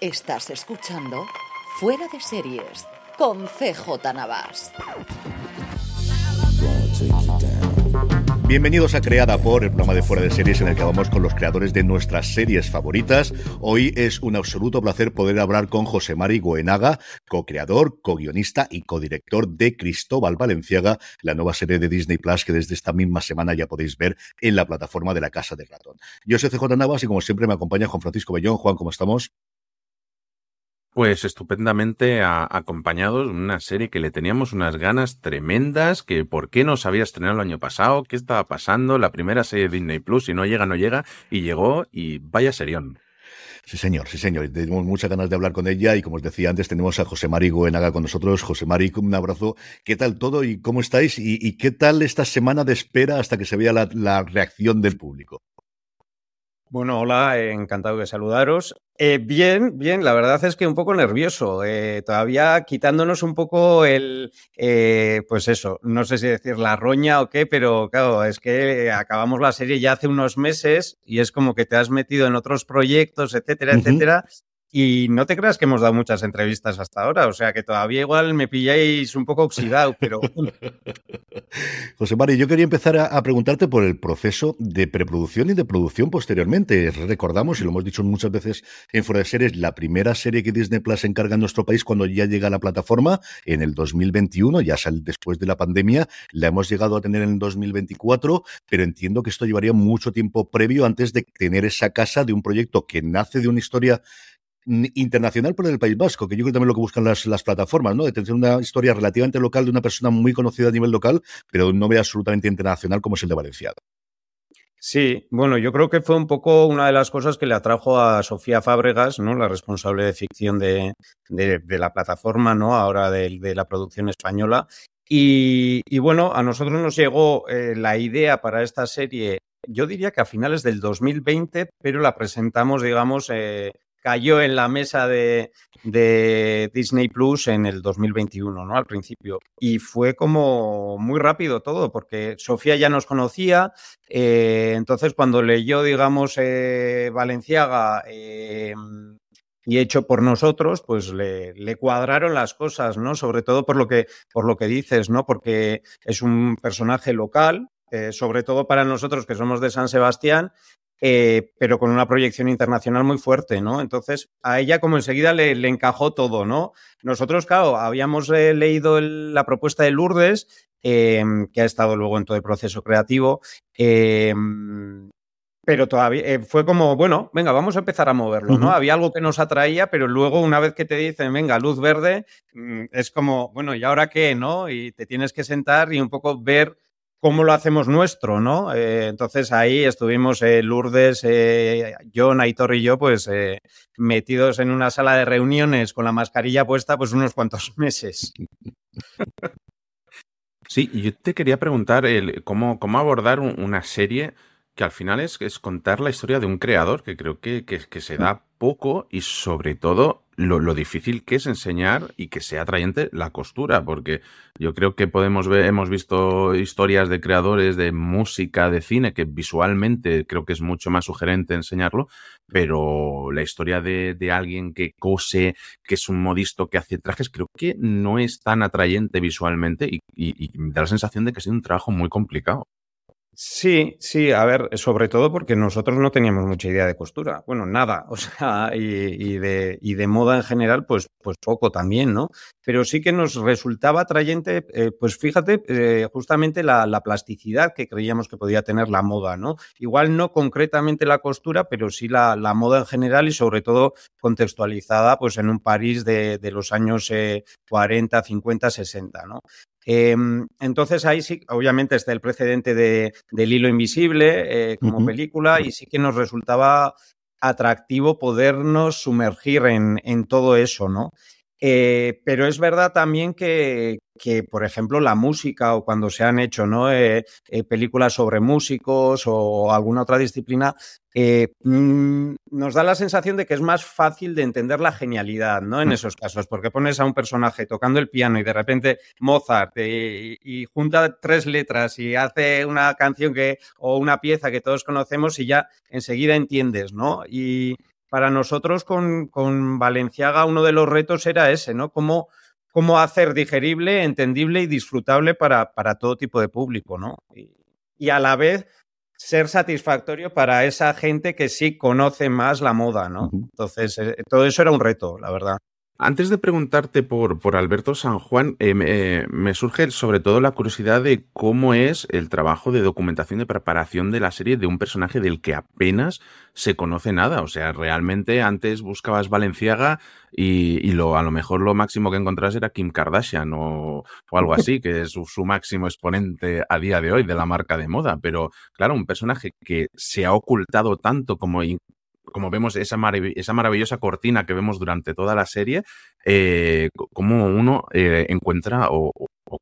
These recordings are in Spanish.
Estás escuchando Fuera de Series con CJ Navas. Bienvenidos a Creada por, el programa de Fuera de Series en el que vamos con los creadores de nuestras series favoritas. Hoy es un absoluto placer poder hablar con José Mari Goenaga, co-creador, co-guionista y co-director de Cristóbal Valenciaga, la nueva serie de Disney Plus que desde esta misma semana ya podéis ver en la plataforma de la Casa del Ratón. Yo soy CJ Navas y como siempre me acompaña Juan Francisco Bellón. Juan, ¿cómo estamos? Pues estupendamente a, acompañados una serie que le teníamos unas ganas tremendas, que por qué no se había el año pasado, qué estaba pasando, la primera serie de Disney Plus, si no llega, no llega, y llegó y vaya serión. Sí, señor, sí, señor. Tenemos muchas ganas de hablar con ella y como os decía antes, tenemos a José Mari Goenaga con nosotros. José Mari, un abrazo. ¿Qué tal todo y cómo estáis? ¿Y, qué tal esta semana de espera hasta que se vea la reacción del público? Bueno, hola, encantado de saludaros. Eh, bien, bien, la verdad es que un poco nervioso, eh, todavía quitándonos un poco el, eh, pues eso, no sé si decir la roña o qué, pero claro, es que acabamos la serie ya hace unos meses y es como que te has metido en otros proyectos, etcétera, etcétera, y no te creas que hemos dado muchas entrevistas hasta ahora, o sea que todavía igual me pilláis un poco oxidado, pero... José Mari, yo quería empezar a, preguntarte por el proceso de preproducción y de producción posteriormente. Recordamos, y lo hemos dicho muchas veces en Fuera de Series, la primera serie que Disney Plus encarga en nuestro país cuando ya llega a la plataforma en el 2021, ya sale después de la pandemia, la hemos llegado a tener en el 2024, pero entiendo que esto llevaría mucho tiempo previo antes de tener esa casa de un proyecto que nace de una historia internacional por el País Vasco, que yo creo que también lo que buscan las, las plataformas, ¿no? De tener una historia relativamente local de una persona muy conocida a nivel local, pero no ve absolutamente internacional como es el de Valenciaga. Sí, bueno, yo creo que fue un poco una de las cosas que le atrajo a Sofía Fábregas, ¿no? La responsable de ficción de, de, la plataforma, ¿no? Ahora de, de la producción española. Y, y, bueno, a nosotros nos llegó eh, la idea para esta serie, yo diría que a finales del 2020, pero la presentamos, digamos, eh, cayó en la mesa de, Disney Plus en el 2021, ¿no? Al principio. Y fue como muy rápido todo, porque Sofía ya nos conocía. Eh, entonces, cuando leyó, digamos, eh, Valenciaga eh, y hecho por nosotros, pues le, cuadraron las cosas, ¿no? Sobre todo por lo que, por lo que dices, ¿no? Porque es un personaje local, sobre todo para nosotros que somos de San Sebastián, eh, pero con una proyección internacional muy fuerte, ¿no? Entonces, a ella como enseguida le, encajó todo, ¿no? Nosotros, claro, habíamos eh, leído la propuesta de Lourdes, em, que ha estado luego en todo el proceso creativo, em, pero todavía eh, fue como, bueno, venga, vamos a empezar a moverlo, ¿no? Había algo que nos atraía, pero luego una vez que te dicen, venga, luz verde, mm, es como, bueno, ¿y ahora qué, no? Y te tienes que sentar y un poco ver cómo lo hacemos nuestro, ¿no? Eh, entonces ahí estuvimos eh, Lourdes, eh, John, Aitor y yo, pues eh, metidos en una sala de reuniones con la mascarilla puesta, pues unos cuantos meses. Sí, yo te quería preguntar el, cómo, cómo abordar una serie que al final es, es, contar la historia de un creador, que creo que, que, que se da poco y sobre todo lo, lo, difícil que es enseñar y que sea atrayente la costura, porque yo creo que podemos ver, hemos visto historias de creadores de música, de cine, que visualmente creo que es mucho más sugerente enseñarlo, pero la historia de, de alguien que cose, que es un modisto que hace trajes, creo que no es tan atrayente visualmente y, y, y me da la sensación de que ha sido un trabajo muy complicado. Sí, sí, a ver, sobre todo porque nosotros no teníamos mucha idea de costura. Bueno, nada, o sea, y, de, y de, moda en general, pues, pues poco también, ¿no? Pero sí que nos resultaba atrayente, eh, pues fíjate, eh, justamente la, plasticidad que creíamos que podía tener la moda, ¿no? Igual no concretamente la costura, pero sí la, moda en general y sobre todo contextualizada, pues en un París de, los años 40, 50, 60, ¿no? Em, entonces ahí sí, obviamente está el precedente de, del hilo invisible eh, como película y sí que nos resultaba atractivo podernos sumergir en, en todo eso, ¿no? Eh, pero es verdad también que, que, por ejemplo, la música o cuando se han hecho ¿no? Eh, eh, películas sobre músicos o alguna otra disciplina, mm, nos da la sensación de que es más fácil de entender la genialidad ¿no? en mm. esos casos, porque pones a un personaje tocando el piano y de repente Mozart y, y junta tres letras y hace una canción que, o una pieza que todos conocemos y ya enseguida entiendes, ¿no? Y, para nosotros con, con, Valenciaga uno de los retos era ese, ¿no? Cómo, cómo hacer digerible, entendible y disfrutable para, para todo tipo de público, ¿no? Y, a la vez ser satisfactorio para esa gente que sí conoce más la moda, ¿no? Entonces, eh, todo eso era un reto, la verdad. Antes de preguntarte por, por Alberto San Juan, eh, eh, me, surge sobre todo la curiosidad de cómo es el trabajo de documentación de preparación de la serie de un personaje del que apenas se conoce nada. O sea, realmente antes buscabas Valenciaga y, lo, a lo mejor lo máximo que encontrás era Kim Kardashian o, algo así, que es su, máximo exponente a día de hoy de la marca de moda. Pero claro, un personaje que se ha ocultado tanto como como vemos esa, esa maravillosa cortina que vemos durante toda la serie, eh, cómo uno eh, encuentra o,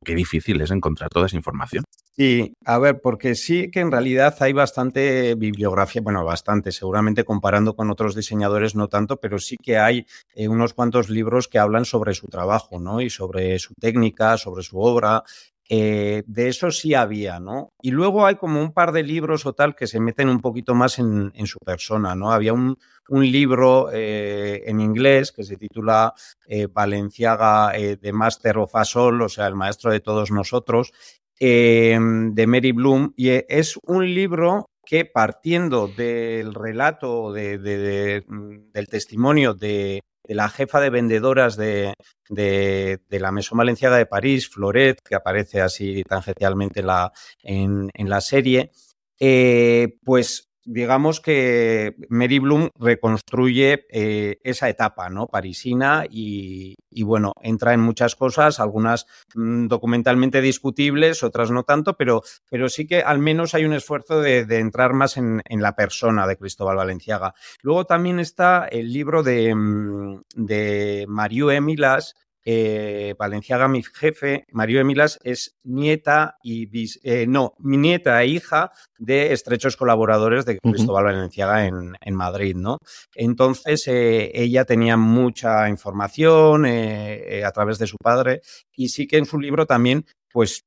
qué difícil es encontrar toda esa información. Sí, a ver, porque sí que en realidad hay bastante bibliografía, bueno, bastante, seguramente comparando con otros diseñadores no tanto, pero sí que hay eh, unos cuantos libros que hablan sobre su trabajo, ¿no? Y sobre su técnica, sobre su obra, eh, de eso sí había, ¿no? Y luego hay como un par de libros o tal que se meten un poquito más en, su persona, ¿no? Había un, libro eh, en inglés que se titula eh, Valenciaga de Master of All, o sea, el maestro de todos nosotros, de Mary Bloom, y es un libro que partiendo del relato, mm, del testimonio de, de la jefa de vendedoras de, de, la Maison Valenciaga de París, Floret, que aparece así tangencialmente en la, en, la serie, eh, pues digamos que Mary Bloom reconstruye eh, esa etapa ¿no? parisina y, bueno, entra en muchas cosas, algunas mm, documentalmente discutibles, otras no tanto, pero, pero sí que al menos hay un esfuerzo de, entrar más en, la persona de Cristóbal Valenciaga. Luego también está el libro de, mm, de Mario Emilas, eh, Valenciaga, mi jefe, Mario Emilas, es nieta y eh, no, mi nieta e hija de estrechos colaboradores de Cristóbal Valenciaga en, Madrid, ¿no? Entonces eh, ella tenía mucha información a través de su padre y sí que en su libro también pues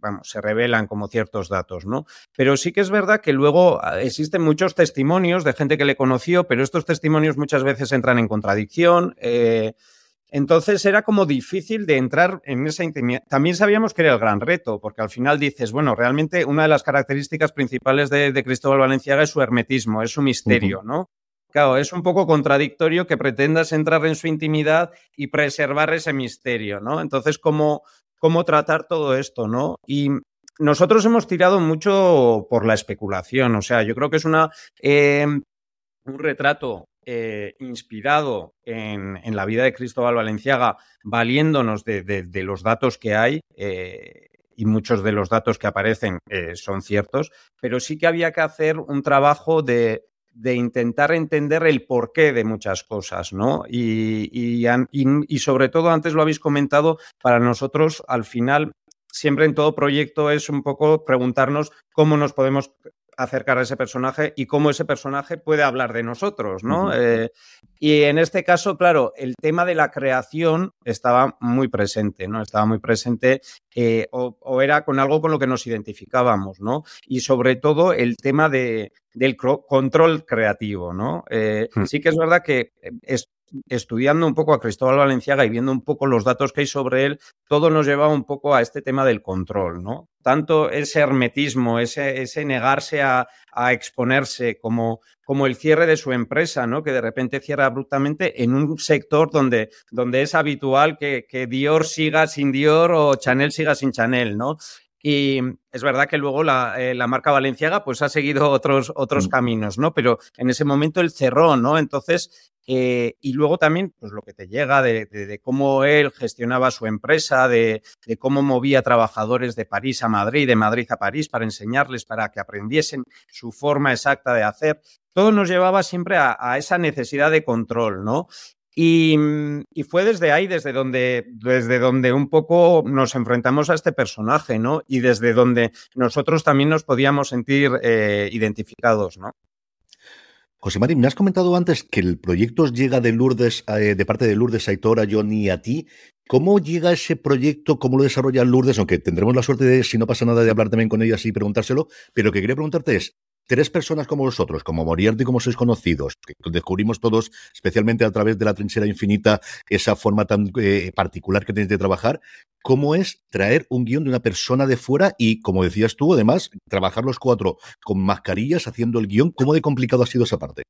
vamos, se revelan como ciertos datos, ¿no? Pero sí que es verdad que luego ah, existen muchos testimonios de gente que le conoció, pero estos testimonios muchas veces entran en contradicción. Entonces era como difícil de entrar en esa intimidad. También sabíamos que era el gran reto, porque al final dices, bueno, realmente una de las características principales de, Cristóbal Valenciaga es su hermetismo, es su misterio, ¿no? Claro, es un poco contradictorio que pretendas entrar en su intimidad y preservar ese misterio, ¿no? Entonces, ¿cómo, cómo tratar todo esto, ¿no? Y nosotros hemos tirado mucho por la especulación, o sea, yo creo que es una, eh, un retrato eh, inspirado en, la vida de Cristóbal Valenciaga, valiéndonos de, los datos que hay, eh, y muchos de los datos que aparecen eh, son ciertos, pero sí que había que hacer un trabajo de, intentar entender el porqué de muchas cosas, ¿no? Y, y, sobre todo, antes lo habéis comentado, para nosotros al final siempre en todo proyecto es un poco preguntarnos cómo nos podemos acercar a ese personaje y cómo ese personaje puede hablar de nosotros, ¿no? Eh, y en este caso, claro, el tema de la creación estaba muy presente, ¿no? Estaba muy presente eh, o, era con algo con lo que nos identificábamos, ¿no? Y sobre todo el tema de, del control creativo, ¿no? Eh, hmm. Sí que es verdad que estudiando un poco a Cristóbal Valenciaga y viendo un poco los datos que hay sobre él, todo nos llevaba un poco a este tema del control, ¿no? Tanto ese hermetismo, ese, ese negarse a, exponerse, como, como, el cierre de su empresa, ¿no? Que de repente cierra abruptamente en un sector donde, donde es habitual que, que Dior siga sin Dior o Chanel siga sin Chanel, ¿no? Y es verdad que luego la, eh, marca Valenciaga pues ha seguido otros, otros mm. caminos, ¿no? Pero en ese momento él cerró, ¿no? Entonces, eh, y luego también, pues lo que te llega de, cómo él gestionaba su empresa, de, cómo movía trabajadores de París a Madrid, de Madrid a París, para enseñarles, para que aprendiesen su forma exacta de hacer. Todo nos llevaba siempre a, esa necesidad de control, ¿no? Mm, y, fue desde ahí, desde donde, desde donde un poco nos enfrentamos a este personaje, ¿no? Y desde donde nosotros también nos podíamos sentir eh, identificados, ¿no? José Mari, me has comentado antes que el proyecto os llega de Lourdes, eh, de parte de Lourdes Aitor a Johnny y a ti. ¿Cómo llega ese proyecto? ¿Cómo lo desarrolla Lourdes? Aunque tendremos la suerte de, si no pasa nada, de hablar también con ella y preguntárselo. Pero lo que quería preguntarte es, tres personas como vosotros, como Moriarty, como sois conocidos, que descubrimos todos, especialmente a través de la trinchera infinita, esa forma tan eh, particular que tenéis de trabajar, ¿cómo es traer un guion de una persona de fuera y, como decías tú, además, trabajar los cuatro con mascarillas haciendo el guion? ¿Cómo de complicado ha sido esa parte?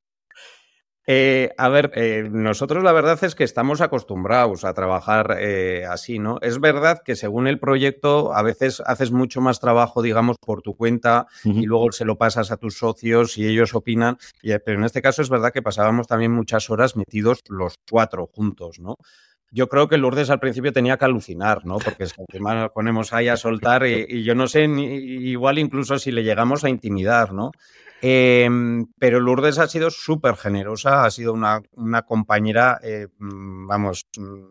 Eh, a ver, eh, nosotros la verdad es que estamos acostumbrados a trabajar eh, así, ¿no? Es verdad que según el proyecto a veces haces mucho más trabajo, digamos, por tu cuenta y luego se lo pasas a tus socios y ellos opinan, pero en este caso es verdad que pasábamos también muchas horas metidos los cuatro juntos, ¿no? yo creo que Lourdes al principio tenía que alucinar, ¿no? Porque encima nos ponemos ahí a soltar y, yo no sé, ni, igual incluso si le llegamos a intimidar, ¿no? Em, pero Lourdes ha sido súper generosa, ha sido una, compañera, eh, mm, vamos, mm,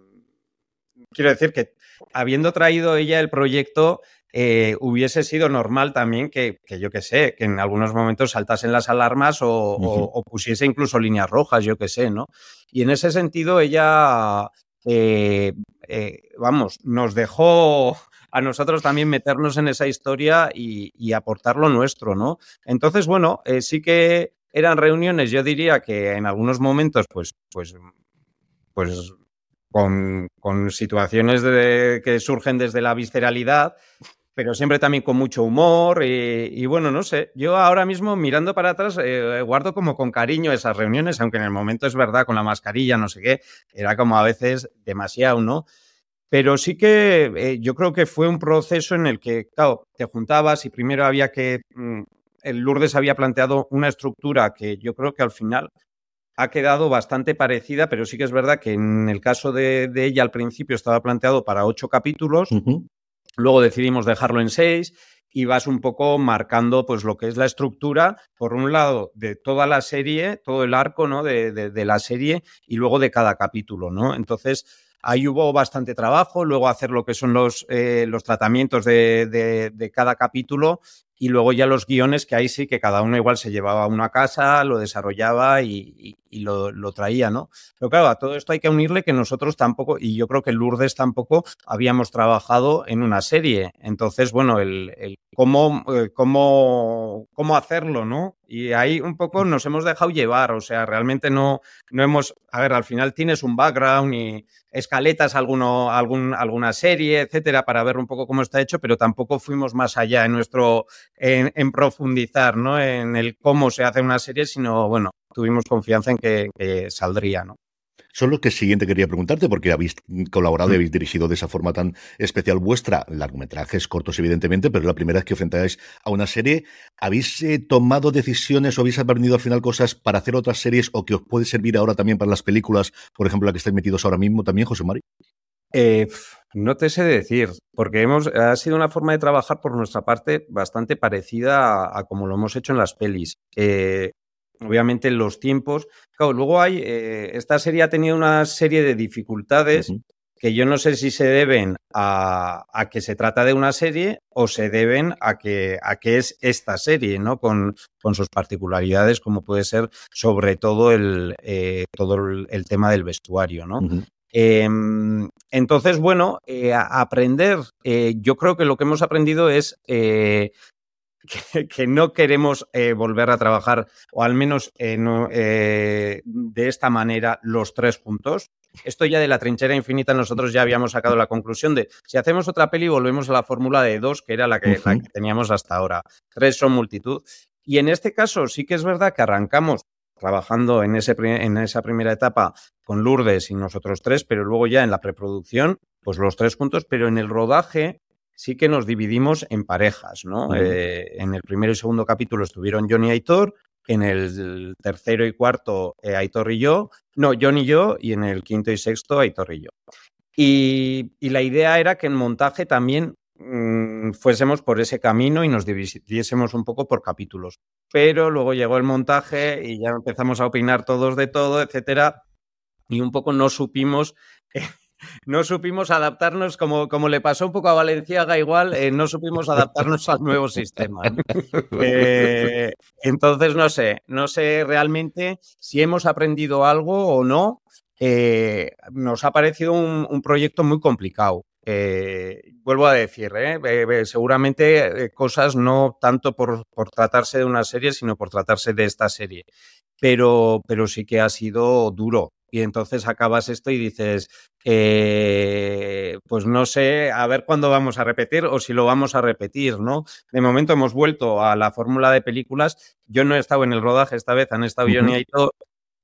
quiero decir que habiendo traído ella el proyecto, eh, hubiese sido normal también que, yo que sé, que en algunos momentos saltasen las alarmas o, pusiese incluso líneas rojas, yo que sé, ¿no? Y en ese sentido ella, eh, vamos, nos dejó a nosotros también meternos en esa historia y, aportar lo nuestro, ¿no? Entonces, bueno, eh, sí que eran reuniones, yo diría que en algunos momentos, pues, pues, pues con, situaciones que surgen desde la visceralidad, pero siempre también con mucho humor y, bueno, no sé, yo ahora mismo mirando para atrás eh, guardo como con cariño esas reuniones, aunque en el momento es verdad, con la mascarilla, no sé qué, era como a veces demasiado, ¿no? Pero sí que eh, yo creo que fue un proceso en el que, claro, te juntabas y primero había que. Mm, el Lourdes había planteado una estructura que yo creo que al final ha quedado bastante parecida, pero sí que es verdad que en el caso de, ella al principio estaba planteado para ocho capítulos, luego decidimos dejarlo en seis y vas un poco marcando pues lo que es la estructura, por un lado, de toda la serie, todo el arco ¿no? de, de la serie y luego de cada capítulo, ¿no? Entonces Ahí hubo bastante trabajo, luego hacer lo que son los, eh, los tratamientos de, de, cada capítulo y luego ya los guiones que ahí sí que cada uno igual se llevaba a una casa, lo desarrollaba y, lo, traía, ¿no? Pero claro, a todo esto hay que unirle que nosotros tampoco, y yo creo que Lourdes tampoco habíamos trabajado en una serie. Entonces, bueno, el, cómo, eh, cómo, cómo hacerlo, ¿no? Y ahí un poco nos hemos dejado llevar, o sea, realmente no, no hemos, a ver, al final tienes un background y escaletas alguno, algún, alguna serie, etcétera, para ver un poco cómo está hecho, pero tampoco fuimos más allá en nuestro, en, profundizar, ¿no? En el cómo se hace una serie, sino, bueno, tuvimos confianza en que, saldría, ¿no? Son lo que siguiente quería preguntarte, porque habéis colaborado y mm. habéis dirigido de esa forma tan especial vuestra, largometrajes cortos, evidentemente, pero es la primera vez que enfrentáis a una serie. ¿Habéis eh, tomado decisiones o habéis aprendido al final cosas para hacer otras series o que os puede servir ahora también para las películas, por ejemplo, la que estáis metidos ahora mismo también, José Mari? Eh, no te sé decir, porque hemos, ha sido una forma de trabajar por nuestra parte bastante parecida a, como lo hemos hecho en las pelis. obviamente los tiempos. Claro, luego hay. Eh, esta serie ha tenido una serie de dificultades que yo no sé si se deben a, que se trata de una serie o se deben a que, a que es esta serie, ¿no? Con, con sus particularidades, como puede ser sobre todo el, eh, todo el, tema del vestuario, ¿no? Em, entonces, bueno, eh, aprender, eh, yo creo que lo que hemos aprendido es eh, que, no queremos eh, volver a trabajar, o al menos eh, de esta manera, los tres juntos. Esto ya de la trinchera infinita, nosotros ya habíamos sacado la conclusión de si hacemos otra peli, volvemos a la fórmula de dos, que era la que, la que teníamos hasta ahora. Tres son multitud. Y en este caso sí que es verdad que arrancamos trabajando en, ese, en esa primera etapa con Lourdes y nosotros tres, pero luego ya en la preproducción, pues los tres juntos, pero en el rodaje sí que nos dividimos en parejas, ¿no? Eh, en el primero y segundo capítulo estuvieron Johnny y Aitor, en el tercero y cuarto eh, Aitor y yo, no, Johnny y yo, y en el quinto y sexto Aitor y yo. Y, y la idea era que en montaje también Mm, fuésemos por ese camino y nos dividiésemos un poco por capítulos. Pero luego llegó el montaje y ya empezamos a opinar todos de todo, etcétera, y un poco no supimos. no supimos adaptarnos, como, como le pasó un poco a Valenciaga, igual, eh, no supimos adaptarnos al nuevo sistema. Eh, entonces, no sé, no sé realmente si hemos aprendido algo o no. Eh, nos ha parecido un proyecto muy complicado. Eh, vuelvo a decir, ¿eh? seguramente eh, cosas no tanto por, tratarse de una serie, sino por tratarse de esta serie. Pero, pero sí que ha sido duro. Y entonces acabas esto y dices, pues no sé, a ver cuándo vamos a repetir o si lo vamos a repetir, ¿no? De momento hemos vuelto a la fórmula de películas. Yo no he estado en el rodaje esta vez, han estado Johnny y todo.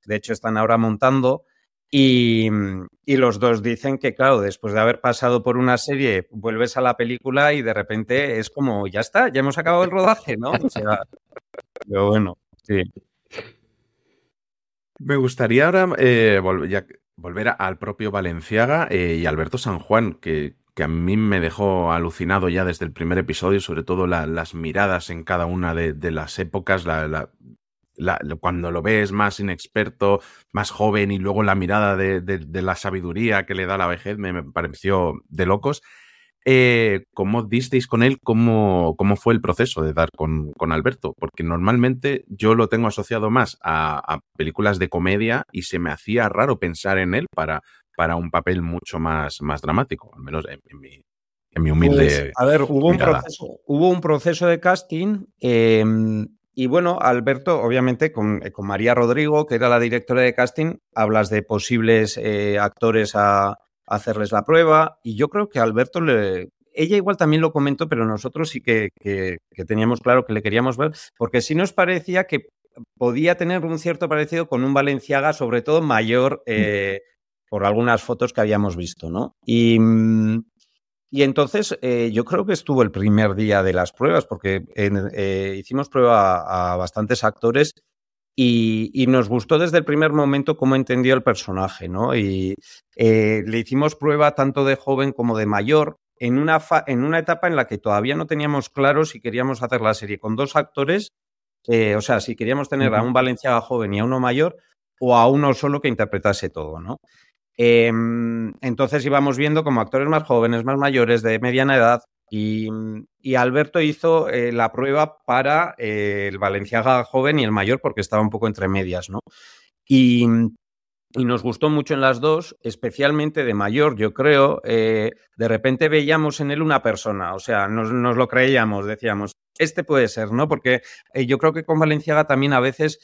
De hecho, están ahora montando. Mm, y, los dos dicen que, claro, después de haber pasado por una serie, vuelves a la película y de repente es como, ya está, ya hemos acabado el rodaje, ¿no? O sea, pero bueno, sí. Me gustaría ahora eh, volver al propio Valenciaga eh, y Alberto San Juan, que, que, a mí me dejó alucinado ya desde el primer episodio, sobre todo las miradas en cada una de, las épocas, la, cuando lo ves más inexperto, más joven y luego la mirada de, la sabiduría que le da la vejez me, pareció de locos. Eh, ¿Cómo disteis con él? ¿Cómo, ¿Cómo, fue el proceso de dar con, con, Alberto? Porque normalmente yo lo tengo asociado más a, películas de comedia y se me hacía raro pensar en él para, para un papel mucho más, más dramático, al menos en, mi, en mi, humilde. Pues, a ver, hubo un, proceso, hubo un, proceso, de casting. Em, y bueno, Alberto, obviamente, eh, con, María Rodrigo, que era la directora de casting, hablas de posibles eh, actores a, hacerles la prueba. Y yo creo que Alberto le. Ella igual también lo comentó, pero nosotros sí que, teníamos claro que le queríamos ver, porque sí nos parecía que podía tener un cierto parecido con un Valenciaga, sobre todo mayor, mm. eh, por algunas fotos que habíamos visto, ¿no? Y, mm, y entonces eh, yo creo que estuvo el primer día de las pruebas, porque eh, hicimos prueba a, bastantes actores y, nos gustó desde el primer momento cómo entendió el personaje, ¿no? Y eh, le hicimos prueba tanto de joven como de mayor en una, en una etapa en la que todavía no teníamos claro si queríamos hacer la serie con dos actores, o sea, si queríamos tener a un Valenciaga joven y a uno mayor o a uno solo que interpretase todo, ¿no? Em, entonces íbamos viendo como actores más jóvenes, más mayores, de mediana edad, y, Alberto hizo eh, la prueba para eh, el Valenciaga joven y el mayor, porque estaba un poco entre medias, ¿no? Y, nos gustó mucho en las dos, especialmente de mayor, yo creo. Eh, de repente veíamos en él una persona, o sea, nos, nos, lo creíamos, decíamos, este puede ser, ¿no? Porque yo creo que con Valenciaga también a veces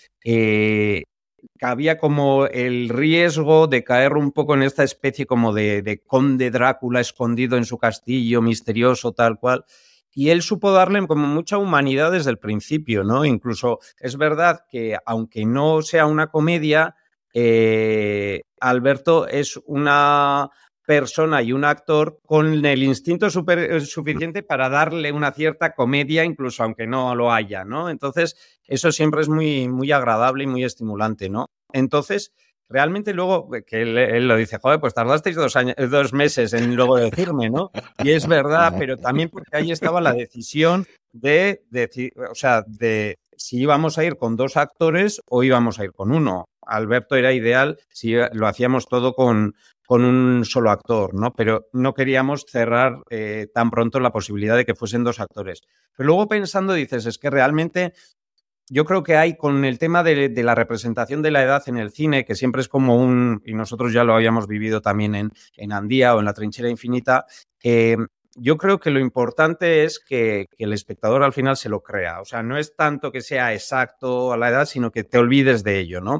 había como el riesgo de caer un poco en esta especie como de, conde Drácula escondido en su castillo, misterioso, tal cual. Y él supo darle como mucha humanidad desde el principio, ¿no? Incluso es verdad que aunque no sea una comedia, eh, Alberto es una persona y un actor con el instinto eh, suficiente para darle una cierta comedia, incluso aunque no lo haya, ¿no? Entonces, eso siempre es muy, muy agradable y muy estimulante, ¿no? Entonces, realmente luego, eh, que él, lo dice, joder, pues tardasteis dos, años, dos meses en luego decirme, ¿no? Y es verdad, pero también porque ahí estaba la decisión de decir, o sea, de si íbamos a ir con dos actores o íbamos a ir con uno. Alberto era ideal si lo hacíamos todo con, con un solo actor, ¿no? Pero no queríamos cerrar eh, tan pronto la posibilidad de que fuesen dos actores. Pero luego pensando dices, es que realmente yo creo que hay con el tema de, la representación de la edad en el cine, que siempre es como un, y nosotros ya lo habíamos vivido también en, en Andía o en La Trinchera Infinita, eh, yo creo que lo importante es que, el espectador al final se lo crea. O sea, no es tanto que sea exacto a la edad, sino que te olvides de ello, ¿no?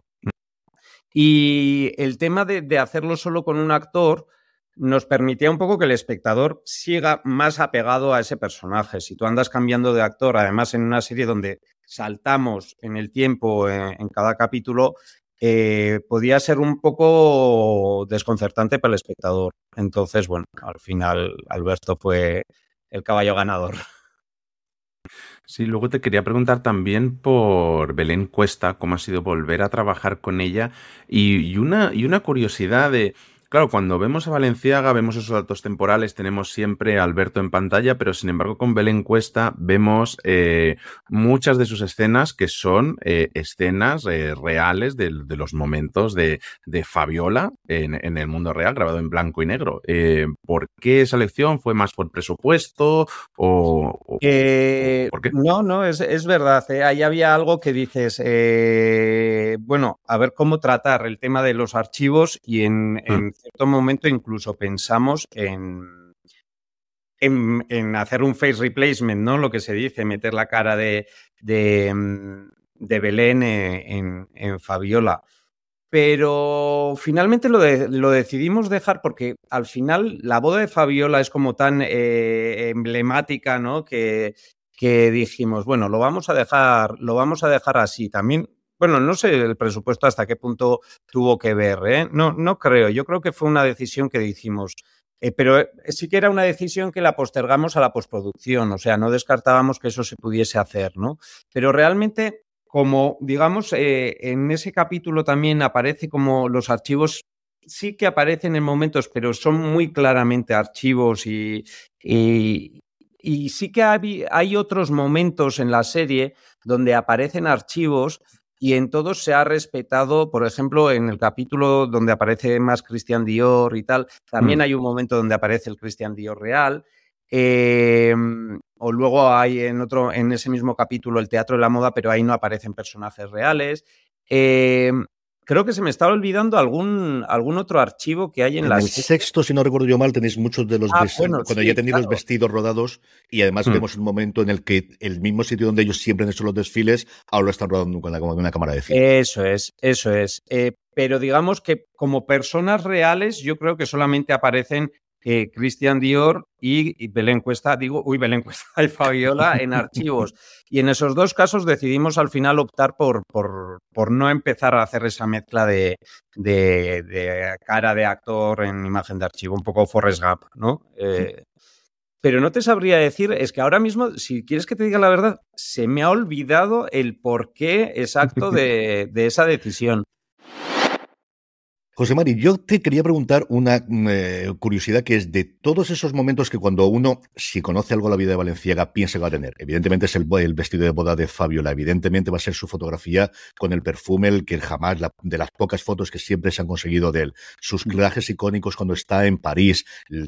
Y el tema de, hacerlo solo con un actor nos permitía un poco que el espectador siga más apegado a ese personaje. Si tú andas cambiando de actor, además en una serie donde saltamos en el tiempo en cada capítulo, eh, podía ser un poco desconcertante para el espectador. Entonces, bueno, al final Alberto fue el caballo ganador. Sí, luego te quería preguntar también por Belén Cuesta, cómo ha sido volver a trabajar con ella. Y, una, y una curiosidad de Claro, cuando vemos a Valenciaga, vemos esos datos temporales, tenemos siempre a Alberto en pantalla, pero sin embargo con Belén Cuesta vemos eh, muchas de sus escenas que son eh, escenas eh, reales de, los momentos de, Fabiola en, el mundo real, grabado en blanco y negro. ¿Por qué esa elección? ¿Fue más por presupuesto o, por qué? No, no, es, es verdad. Ahí había algo que dices, bueno, a ver cómo tratar el tema de los archivos y en mm cierto momento incluso pensamos en, en, hacer un face replacement, ¿no? Lo que se dice, meter la cara de, de, mm, Belén en, Fabiola. Pero finalmente lo, lo, decidimos dejar porque al final la boda de Fabiola es como tan eh, emblemática, ¿no? Que, que dijimos, bueno, lo vamos a dejar, lo vamos a dejar así. También bueno, no sé el presupuesto hasta qué punto tuvo que ver, ¿eh? No, no creo. Yo creo que fue una decisión que hicimos. Eh, pero eh, sí que era una decisión que la postergamos a la postproducción, o sea, no descartábamos que eso se pudiese hacer, ¿no? Pero realmente, como digamos, en ese capítulo también aparece como los archivos sí que aparecen en momentos, pero son muy claramente archivos y, y, sí que hay, otros momentos en la serie donde aparecen archivos y en todos se ha respetado, por ejemplo, en el capítulo donde aparece más Christian Dior y tal, también mm. hay un momento donde aparece el Christian Dior real. Em, o luego hay en otro, en ese mismo capítulo, el teatro de la moda, pero ahí no aparecen personajes reales. Eh, creo que se me estaba olvidando algún, algún otro archivo que hay en, en la. El sexto, si no recuerdo yo mal, tenéis muchos de los ah, vestidos, cuando ya tenéis los vestidos rodados y además hmm. vemos un momento en el que el mismo sitio donde ellos siempre han hecho los desfiles, ahora lo están rodando con, una cámara de cine. Eso es, eso es. Eh, pero digamos que como personas reales, yo creo que solamente aparecen eh, Christian Dior y, Belén Cuesta, digo, uy, Belén Cuesta y Fabiola en archivos. Y en esos dos casos decidimos al final optar por, por, por no empezar a hacer esa mezcla de, de, cara de actor en imagen de archivo, un poco Forrest Gump, ¿no? Eh, pero no te sabría decir, es que ahora mismo, si quieres que te diga la verdad, se me ha olvidado el porqué exacto de, de esa decisión. José Mari, yo te quería preguntar una mm, eh, curiosidad que es de todos esos momentos que cuando uno, si conoce algo de la vida de Valenciaga, piensa que va a tener. Evidentemente es el, vestido de boda de Fabiola, evidentemente va a ser su fotografía con el perfume, el que jamás, de las pocas fotos que siempre se han conseguido de él. Sus mm. trajes icónicos cuando está en París,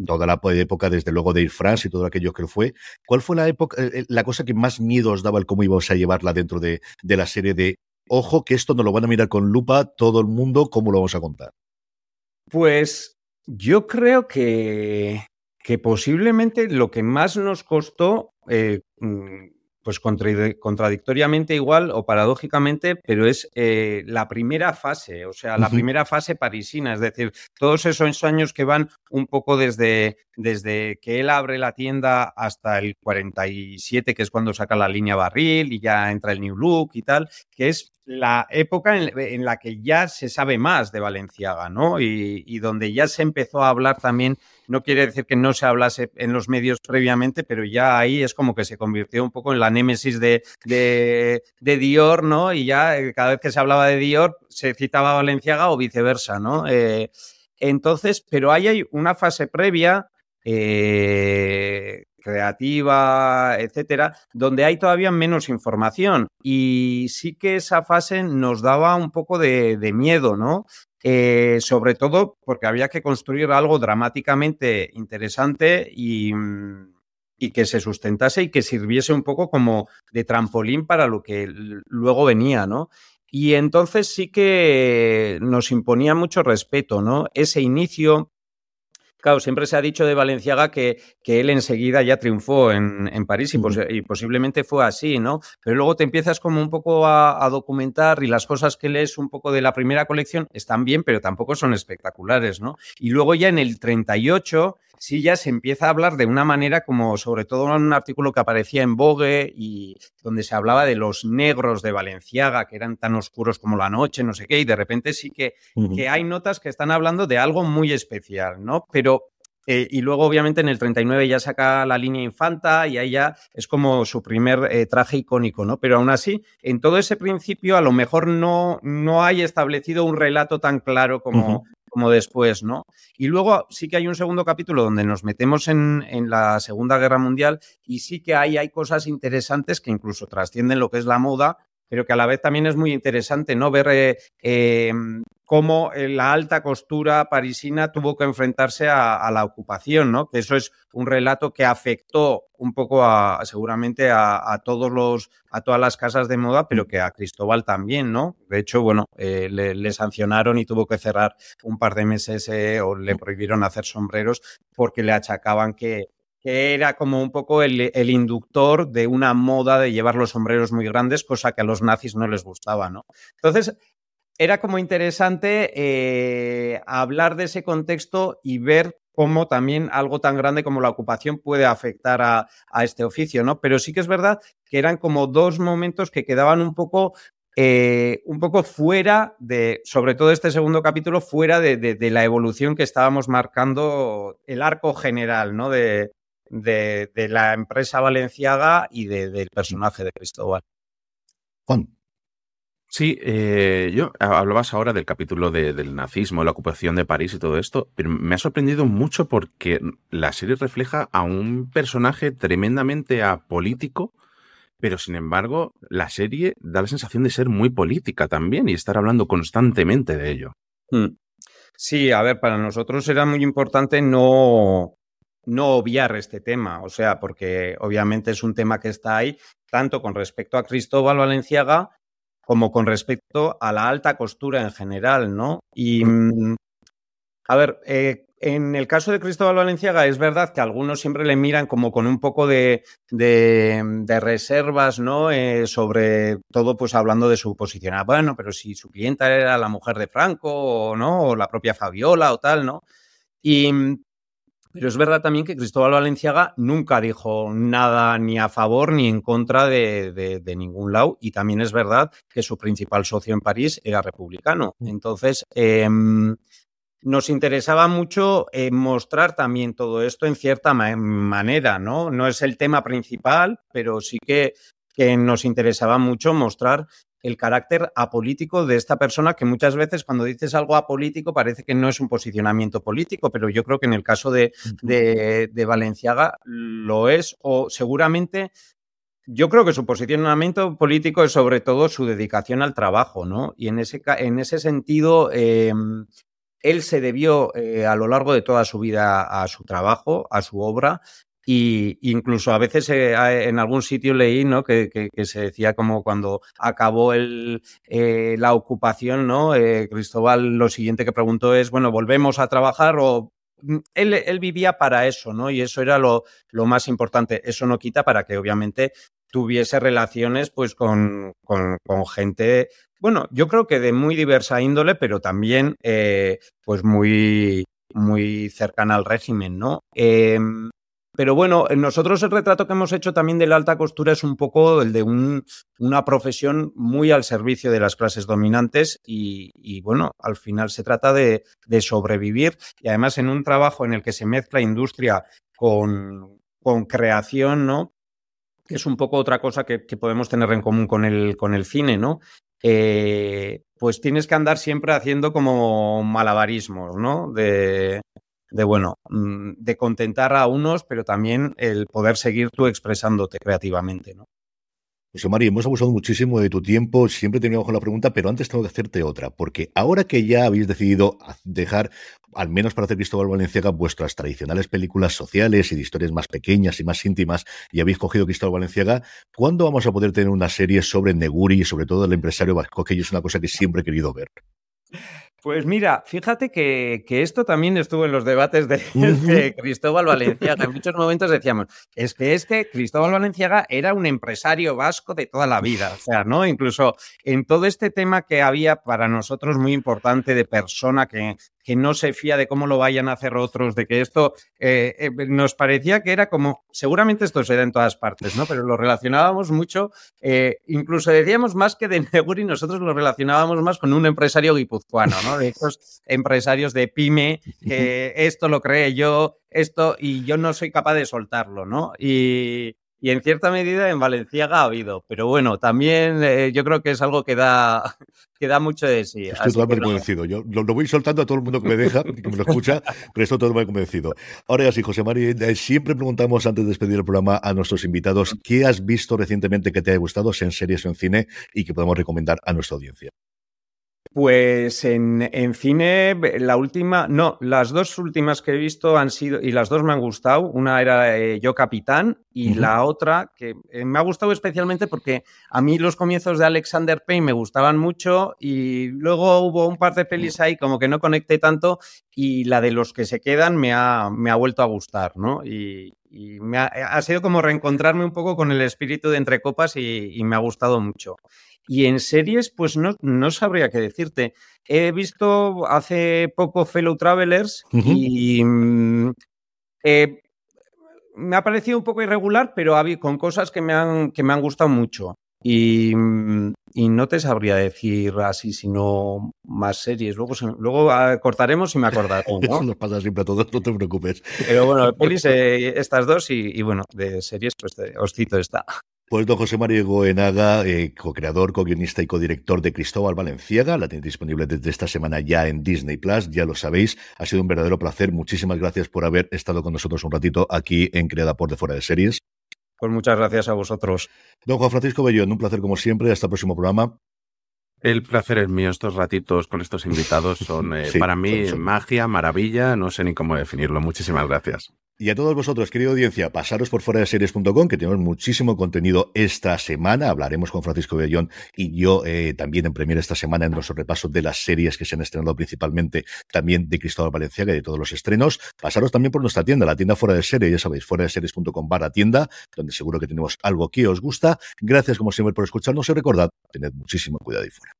toda la época desde luego de Air France y todo aquello que fue. ¿Cuál fue la época, eh, eh, la cosa que más miedo os daba el cómo íbamos a llevarla dentro de, de la serie de ojo que esto no lo van a mirar con lupa todo el mundo, ¿cómo lo vamos a contar? Pues yo creo que, que posiblemente lo que más nos costó, eh, mm, pues contradictoriamente igual o paradójicamente, pero es eh, la primera fase, o sea, la primera fase parisina, es decir, todos esos años que van un poco desde, desde que él abre la tienda hasta el 47, que es cuando saca la línea barril y ya entra el New Look y tal, que es la época en, la que ya se sabe más de Valenciaga, ¿no? Y, donde ya se empezó a hablar también, no quiere decir que no se hablase en los medios previamente, pero ya ahí es como que se convirtió un poco en la némesis de, de, Dior, ¿no? Y ya eh, cada vez que se hablaba de Dior se citaba a Valenciaga o viceversa, ¿no? Eh, entonces, pero ahí hay una fase previa eh, creativa, etcétera, donde hay todavía menos información. Y sí que esa fase nos daba un poco de, miedo, ¿no? Eh, sobre todo porque había que construir algo dramáticamente interesante y, y, que se sustentase y que sirviese un poco como de trampolín para lo que luego venía, ¿no? Y entonces sí que nos imponía mucho respeto, ¿no? Ese inicio Claro, siempre se ha dicho de Valenciaga que, que él enseguida ya triunfó en, París y, y, posiblemente fue así, ¿no? Pero luego te empiezas como un poco a, a, documentar y las cosas que lees un poco de la primera colección están bien, pero tampoco son espectaculares, ¿no? Y luego ya en el 38 sí ya se empieza a hablar de una manera como, sobre todo en un artículo que aparecía en Vogue y donde se hablaba de los negros de Valenciaga, que eran tan oscuros como la noche, no sé qué, y de repente sí que, que hay notas que están hablando de algo muy especial, ¿no? Pero eh, y luego, obviamente, en el 39 ya saca la línea Infanta y ahí ya es como su primer eh, traje icónico, ¿no? Pero aún así, en todo ese principio, a lo mejor no, no hay establecido un relato tan claro como, como después, ¿no? Y luego sí que hay un segundo capítulo donde nos metemos en, la Segunda Guerra Mundial y sí que hay cosas interesantes que incluso trascienden lo que es la moda, pero que a la vez también es muy interesante, ¿no? Ver eh, em, cómo eh, la alta costura parisina tuvo que enfrentarse a, la ocupación, ¿no? Eso es un relato que afectó un poco a, seguramente a, todos los, a todas las casas de moda, pero que a Cristóbal también, ¿no? De hecho, bueno, eh, le, sancionaron y tuvo que cerrar un par de meses eh, o le prohibieron hacer sombreros porque le achacaban que, que era como un poco el, inductor de una moda de llevar los sombreros muy grandes, cosa que a los nazis no les gustaba, ¿no? Entonces, era como interesante eh, hablar de ese contexto y ver cómo también algo tan grande como la ocupación puede afectar a, este oficio, ¿no? Pero sí que es verdad que eran como dos momentos que quedaban un poco eh, un poco fuera de, sobre todo este segundo capítulo, fuera de, la evolución que estábamos marcando el arco general, ¿no? De, la empresa valenciaga y del personaje de Cristóbal. Juan. Sí, eh, yo hablabas ahora del capítulo del nazismo, la ocupación de París y todo esto, pero me ha sorprendido mucho porque la serie refleja a un personaje tremendamente apolítico, pero sin embargo la serie da la sensación de ser muy política también y estar hablando constantemente de ello. Hmm. Sí, a ver, para nosotros era muy importante no, no obviar este tema, o sea, porque obviamente es un tema que está ahí, tanto con respecto a Cristóbal Valenciaga, como con respecto a la alta costura en general, ¿no? Y, mm, a ver, eh, en el caso de Cristóbal Valenciaga es verdad que algunos siempre le miran como con un poco de, de, reservas, ¿no? Eh, sobre todo, pues hablando de su posición. Ah, bueno, pero si su clienta era la mujer de Franco, o no, o la propia Fabiola o tal, ¿no? Y, pero es verdad también que Cristóbal Valenciaga nunca dijo nada ni a favor ni en contra de, ningún lado. Y también es verdad que su principal socio en París era republicano. Mm. Entonces, em, nos interesaba mucho eh, mostrar también todo esto en cierta manera, ¿no? No es el tema principal, pero sí que, que nos interesaba mucho mostrar el carácter apolítico de esta persona, que muchas veces cuando dices algo apolítico parece que no es un posicionamiento político, pero yo creo que en el caso de, de, Valenciaga lo es, o seguramente yo creo que su posicionamiento político es sobre todo su dedicación al trabajo, ¿no? Y en ese, en ese sentido, em, él se debió eh, a lo largo de toda su vida a su trabajo, a su obra, y incluso a veces eh, en algún sitio leí ¿no? que, se decía como cuando acabó el, eh, la ocupación, ¿no? Eh, Cristóbal lo siguiente que preguntó es, bueno, ¿volvemos a trabajar o mm, él, vivía para eso, ¿no? Y eso era lo, lo, más importante. Eso no quita para que obviamente tuviese relaciones pues con, con, gente, bueno, yo creo que de muy diversa índole, pero también pues muy, muy cercana al régimen, ¿no? Em, pero bueno, nosotros el retrato que hemos hecho también de la alta costura es un poco el de una profesión muy al servicio de las clases dominantes y, bueno, al final se trata de, sobrevivir y además en un trabajo en el que se mezcla industria con, creación, ¿no? Que es un poco otra cosa que, podemos tener en común con el, con el cine, ¿no? Eh, pues tienes que andar siempre haciendo como malabarismos, ¿no? De, de bueno, mm, de contentar a unos, pero también el poder seguir tú expresándote creativamente, ¿no? José María, hemos abusado muchísimo de tu tiempo, siempre teníamos con la pregunta, pero antes tengo que hacerte otra, porque ahora que ya habéis decidido dejar, al menos para hacer Cristóbal Valenciaga, vuestras tradicionales películas sociales y de historias más pequeñas y más íntimas, y habéis cogido Cristóbal Valenciaga, ¿cuándo vamos a poder tener una serie sobre Neguri y sobre todo el empresario vasco, que es una cosa que siempre he querido ver? Pues mira, fíjate que, esto también estuvo en los debates de, Cristóbal Valenciaga. En muchos momentos decíamos, es que este Cristóbal Valenciaga era un empresario vasco de toda la vida. O sea, ¿no? Incluso en todo este tema que había para nosotros muy importante de persona que, que no se fía de cómo lo vayan a hacer otros, de que esto eh, eh, nos parecía que era como, seguramente esto se da en todas partes, ¿no? Pero lo relacionábamos mucho, eh, incluso decíamos más que de Neguri, nosotros lo relacionábamos más con un empresario guipuzcoano, ¿no? De estos empresarios de pyme, que esto lo cree yo, esto, y yo no soy capaz de soltarlo, ¿no? Y, y en cierta medida en Valenciaga ha habido, pero bueno, también eh, yo creo que es algo que da, que da mucho de sí. Estoy totalmente convencido. Yo lo, voy soltando a todo el mundo que me deja, que me lo escucha, pero estoy totalmente convencido. Ahora ya sí, José María, eh, siempre preguntamos antes de despedir el programa a nuestros invitados qué has visto recientemente que te haya gustado, sea en series o en cine, y que podemos recomendar a nuestra audiencia. Pues en, cine, la última, no, las dos últimas que he visto han sido, y las dos me han gustado. Una era eh, Yo Capitán y la otra que eh, me ha gustado especialmente porque a mí los comienzos de Alexander Payne me gustaban mucho y luego hubo un par de pelis ahí como que no conecté tanto y la de los que se quedan me ha, me ha vuelto a gustar, ¿no? Y, me ha, sido como reencontrarme un poco con el espíritu de Entre Copas y me ha gustado mucho. Y en series, pues no, no sabría qué decirte. He visto hace poco Fellow Travelers y mm, eh, me ha parecido un poco irregular, pero con cosas que me han, que me han gustado mucho. Y, mm, y, no te sabría decir así, sino más series. Luego, luego ah, cortaremos y me acordaré. Eso nos pasa siempre a todos, no te preocupes. Pero bueno, pelis, eh, estas dos y, bueno, de series, pues os cito esta. Pues don José María Goenaga, eh, co-creador, co-guionista y co-director de Cristóbal Valenciaga, la tenéis disponible desde esta semana ya en Disney Plus, ya lo sabéis. Ha sido un verdadero placer. Muchísimas gracias por haber estado con nosotros un ratito aquí en Creada por de Fuera de Series. Pues muchas gracias a vosotros. Don Juan Francisco Bellón, un placer como siempre. Hasta el próximo programa. El placer es mío. Estos ratitos con estos invitados son eh, para mí magia, maravilla. No sé ni cómo definirlo. Muchísimas gracias. Y a todos vosotros, querida audiencia, pasaros por fuera de series.com, que tenemos muchísimo contenido esta semana. Hablaremos con Francisco Bellón y yo eh, también en Premier esta semana en nuestro repaso de las series que se han estrenado principalmente también de Cristóbal Valenciaga y de todos los estrenos. Pasaros también por nuestra tienda, la tienda fuera de serie, ya sabéis, fuera de series.com barra tienda, donde seguro que tenemos algo que os gusta. Gracias como siempre por escucharnos y recordad, tened muchísimo cuidado y fuera.